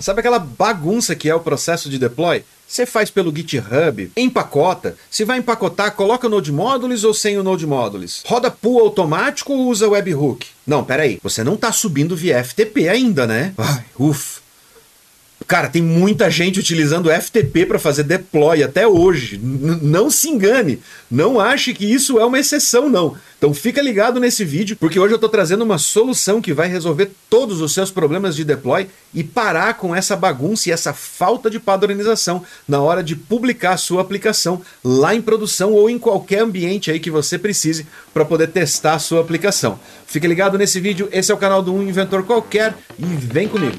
Sabe aquela bagunça que é o processo de deploy? Você faz pelo GitHub, empacota. Se vai empacotar, coloca o Node Modules ou sem o Node Modules? Roda pool automático ou usa webhook? Não, peraí. Você não tá subindo via FTP ainda, né? Ai, ufa. Cara, tem muita gente utilizando FTP para fazer deploy até hoje. N não se engane. Não ache que isso é uma exceção, não. Então fica ligado nesse vídeo, porque hoje eu estou trazendo uma solução que vai resolver todos os seus problemas de deploy e parar com essa bagunça e essa falta de padronização na hora de publicar a sua aplicação lá em produção ou em qualquer ambiente aí que você precise para poder testar a sua aplicação. Fica ligado nesse vídeo, esse é o canal do Um Inventor Qualquer e vem comigo.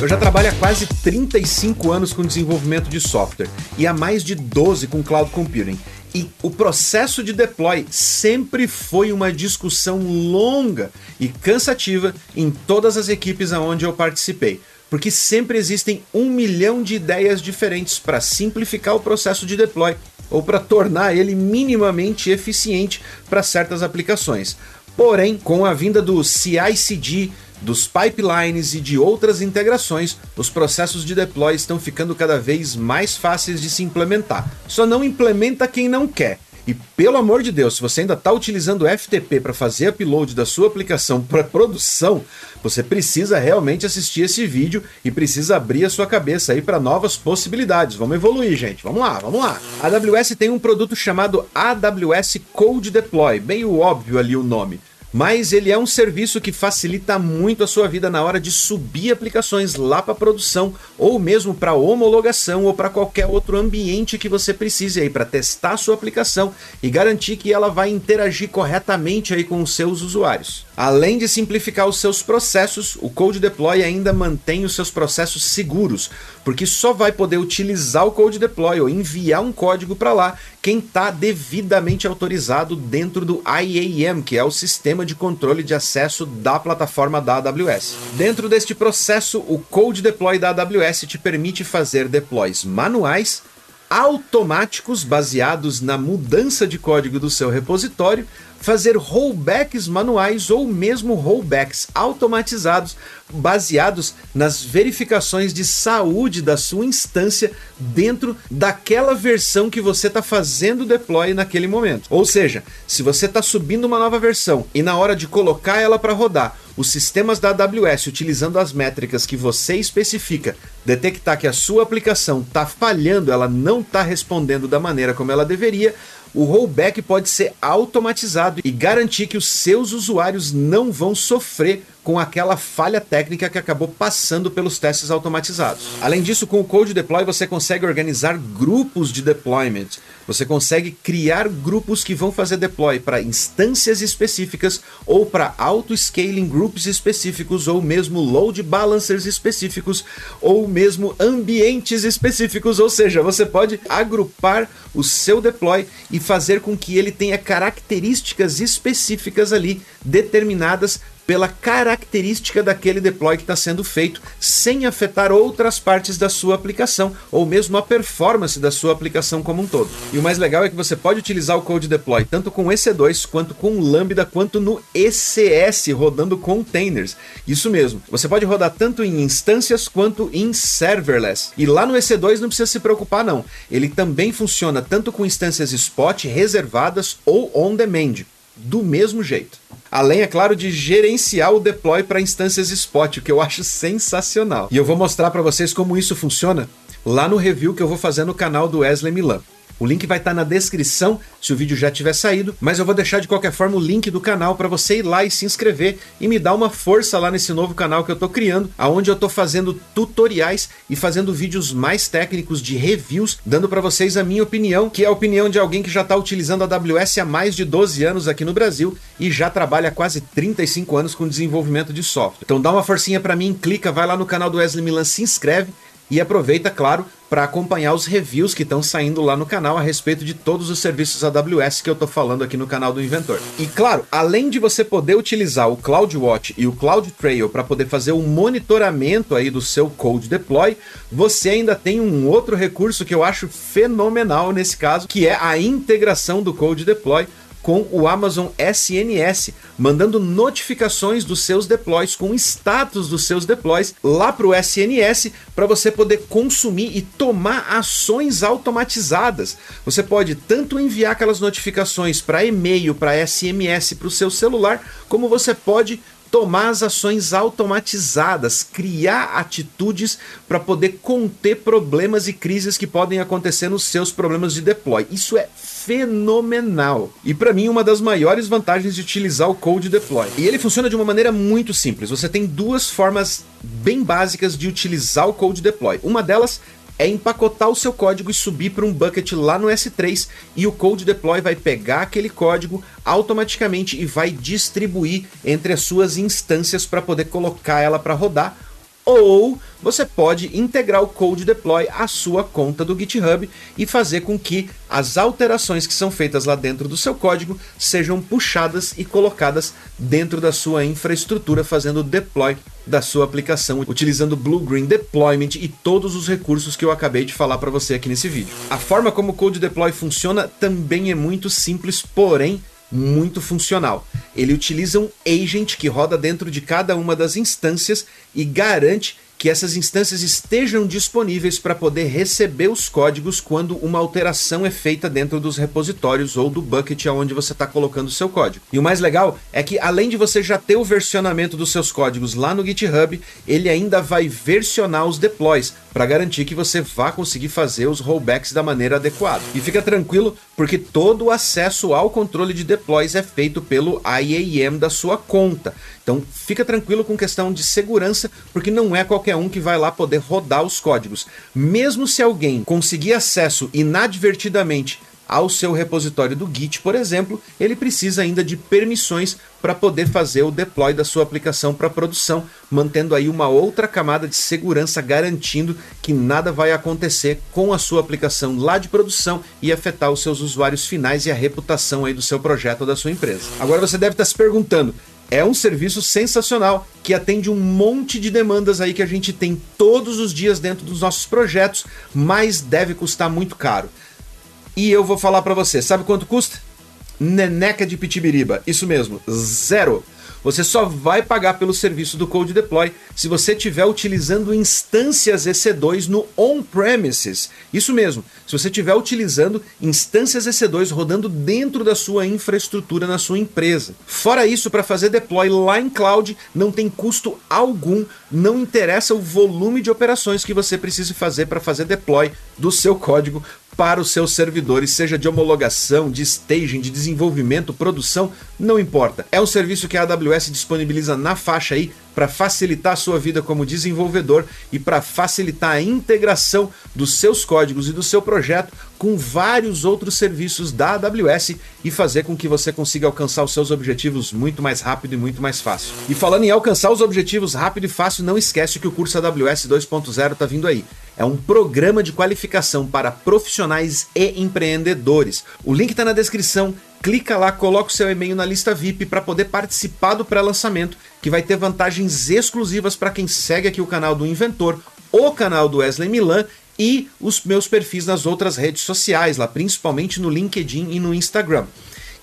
Eu já trabalho há quase 35 anos com desenvolvimento de software e há mais de 12 com cloud computing. E o processo de deploy sempre foi uma discussão longa e cansativa em todas as equipes aonde eu participei, porque sempre existem um milhão de ideias diferentes para simplificar o processo de deploy ou para tornar ele minimamente eficiente para certas aplicações. Porém, com a vinda do CI/CD dos pipelines e de outras integrações, os processos de deploy estão ficando cada vez mais fáceis de se implementar. Só não implementa quem não quer. E pelo amor de Deus, se você ainda está utilizando FTP para fazer upload da sua aplicação para produção, você precisa realmente assistir esse vídeo e precisa abrir a sua cabeça aí para novas possibilidades. Vamos evoluir, gente. Vamos lá, vamos lá. A AWS tem um produto chamado AWS Code Deploy, meio óbvio ali o nome mas ele é um serviço que facilita muito a sua vida na hora de subir aplicações lá para produção ou mesmo para homologação ou para qualquer outro ambiente que você precise aí para testar a sua aplicação e garantir que ela vai interagir corretamente aí com os seus usuários. Além de simplificar os seus processos, o Code Deploy ainda mantém os seus processos seguros, porque só vai poder utilizar o Code Deploy ou enviar um código para lá quem está devidamente autorizado dentro do IAM, que é o sistema de controle de acesso da plataforma da AWS. Dentro deste processo, o Code Deploy da AWS te permite fazer deploys manuais automáticos baseados na mudança de código do seu repositório, fazer rollbacks manuais ou mesmo rollbacks automatizados baseados nas verificações de saúde da sua instância dentro daquela versão que você está fazendo o deploy naquele momento. Ou seja, se você está subindo uma nova versão e na hora de colocar ela para rodar, os sistemas da AWS, utilizando as métricas que você especifica, detectar que a sua aplicação está falhando, ela não está respondendo da maneira como ela deveria, o rollback pode ser automatizado e garantir que os seus usuários não vão sofrer com aquela falha técnica que acabou passando pelos testes automatizados. Além disso, com o Code Deploy você consegue organizar grupos de deployment. Você consegue criar grupos que vão fazer deploy para instâncias específicas ou para auto-scaling groups específicos ou mesmo load balancers específicos ou mesmo ambientes específicos, ou seja, você pode agrupar o seu deploy e fazer com que ele tenha características específicas ali determinadas pela característica daquele deploy que está sendo feito, sem afetar outras partes da sua aplicação ou mesmo a performance da sua aplicação como um todo. E o mais legal é que você pode utilizar o Code Deploy tanto com EC2 quanto com Lambda quanto no ECS rodando containers. Isso mesmo. Você pode rodar tanto em instâncias quanto em serverless. E lá no EC2 não precisa se preocupar não. Ele também funciona tanto com instâncias spot reservadas ou on demand do mesmo jeito. Além, é claro, de gerenciar o deploy para instâncias spot, o que eu acho sensacional. E eu vou mostrar para vocês como isso funciona lá no review que eu vou fazer no canal do Wesley Milan. O link vai estar tá na descrição se o vídeo já tiver saído, mas eu vou deixar de qualquer forma o link do canal para você ir lá e se inscrever e me dar uma força lá nesse novo canal que eu estou criando, aonde eu estou fazendo tutoriais e fazendo vídeos mais técnicos de reviews, dando para vocês a minha opinião, que é a opinião de alguém que já está utilizando a AWS há mais de 12 anos aqui no Brasil e já trabalha há quase 35 anos com desenvolvimento de software. Então dá uma forcinha para mim, clica, vai lá no canal do Wesley Milan, se inscreve e aproveita, claro, para acompanhar os reviews que estão saindo lá no canal a respeito de todos os serviços AWS que eu estou falando aqui no canal do Inventor. E claro, além de você poder utilizar o CloudWatch e o CloudTrail para poder fazer o monitoramento aí do seu code deploy, você ainda tem um outro recurso que eu acho fenomenal nesse caso, que é a integração do code deploy com o Amazon SNS, mandando notificações dos seus deploys com status dos seus deploys lá para o SNS para você poder consumir e tomar ações automatizadas. Você pode tanto enviar aquelas notificações para e-mail, para SMS para o seu celular, como você pode tomar as ações automatizadas, criar atitudes para poder conter problemas e crises que podem acontecer nos seus problemas de deploy. Isso é fenomenal. E para mim, uma das maiores vantagens de utilizar o Code Deploy. E ele funciona de uma maneira muito simples. Você tem duas formas bem básicas de utilizar o Code Deploy. Uma delas é empacotar o seu código e subir para um bucket lá no S3 e o Code Deploy vai pegar aquele código automaticamente e vai distribuir entre as suas instâncias para poder colocar ela para rodar. Ou você pode integrar o Code Deploy à sua conta do GitHub e fazer com que as alterações que são feitas lá dentro do seu código sejam puxadas e colocadas dentro da sua infraestrutura, fazendo deploy da sua aplicação, utilizando Blue Green Deployment e todos os recursos que eu acabei de falar para você aqui nesse vídeo. A forma como o Code Deploy funciona também é muito simples, porém muito funcional. Ele utiliza um agent que roda dentro de cada uma das instâncias e garante que essas instâncias estejam disponíveis para poder receber os códigos quando uma alteração é feita dentro dos repositórios ou do bucket aonde você está colocando o seu código. E o mais legal é que além de você já ter o versionamento dos seus códigos lá no GitHub, ele ainda vai versionar os deploys para garantir que você vá conseguir fazer os rollbacks da maneira adequada. E fica tranquilo, porque todo o acesso ao controle de deploys é feito pelo IAM da sua conta. Então fica tranquilo com questão de segurança, porque não é qualquer um que vai lá poder rodar os códigos. Mesmo se alguém conseguir acesso inadvertidamente ao seu repositório do Git, por exemplo, ele precisa ainda de permissões para poder fazer o deploy da sua aplicação para produção, mantendo aí uma outra camada de segurança garantindo que nada vai acontecer com a sua aplicação lá de produção e afetar os seus usuários finais e a reputação aí do seu projeto ou da sua empresa. Agora você deve estar se perguntando, é um serviço sensacional que atende um monte de demandas aí que a gente tem todos os dias dentro dos nossos projetos, mas deve custar muito caro. E eu vou falar para você, sabe quanto custa? Neneca de pitibiriba, isso mesmo, zero. Você só vai pagar pelo serviço do Code Deploy se você estiver utilizando instâncias EC2 no on-premises. Isso mesmo, se você estiver utilizando instâncias EC2 rodando dentro da sua infraestrutura na sua empresa. Fora isso, para fazer deploy lá em cloud não tem custo algum, não interessa o volume de operações que você precise fazer para fazer deploy do seu código para os seus servidores, seja de homologação, de staging, de desenvolvimento, produção, não importa. É um serviço que a AWS disponibiliza na faixa aí para facilitar a sua vida como desenvolvedor e para facilitar a integração dos seus códigos e do seu projeto com vários outros serviços da AWS e fazer com que você consiga alcançar os seus objetivos muito mais rápido e muito mais fácil. E falando em alcançar os objetivos rápido e fácil, não esquece que o curso AWS 2.0 está vindo aí. É um programa de qualificação para profissionais e empreendedores. O link está na descrição clica lá, coloca o seu e-mail na lista VIP para poder participar do pré-lançamento, que vai ter vantagens exclusivas para quem segue aqui o canal do Inventor, o canal do Wesley Milan e os meus perfis nas outras redes sociais, lá principalmente no LinkedIn e no Instagram.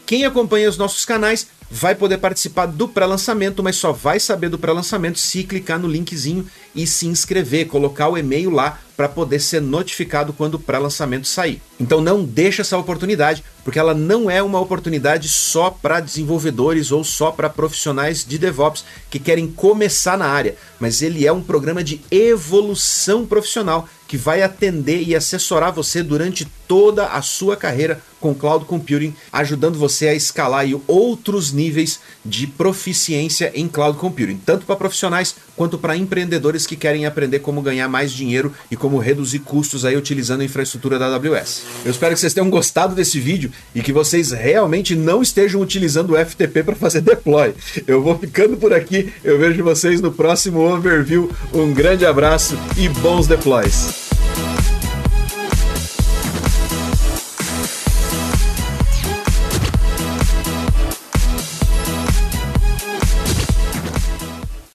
Quem acompanha os nossos canais vai poder participar do pré-lançamento, mas só vai saber do pré-lançamento se clicar no linkzinho e se inscrever, colocar o e-mail lá para poder ser notificado quando o pré-lançamento sair. Então não deixe essa oportunidade, porque ela não é uma oportunidade só para desenvolvedores ou só para profissionais de DevOps que querem começar na área, mas ele é um programa de evolução profissional que vai atender e assessorar você durante toda a sua carreira com cloud computing, ajudando você a escalar outros níveis de proficiência em cloud computing, tanto para profissionais quanto para empreendedores que querem aprender como ganhar mais dinheiro e como reduzir custos aí utilizando a infraestrutura da AWS. Eu espero que vocês tenham gostado desse vídeo e que vocês realmente não estejam utilizando o FTP para fazer deploy. Eu vou ficando por aqui, eu vejo vocês no próximo overview. Um grande abraço e bons deploys.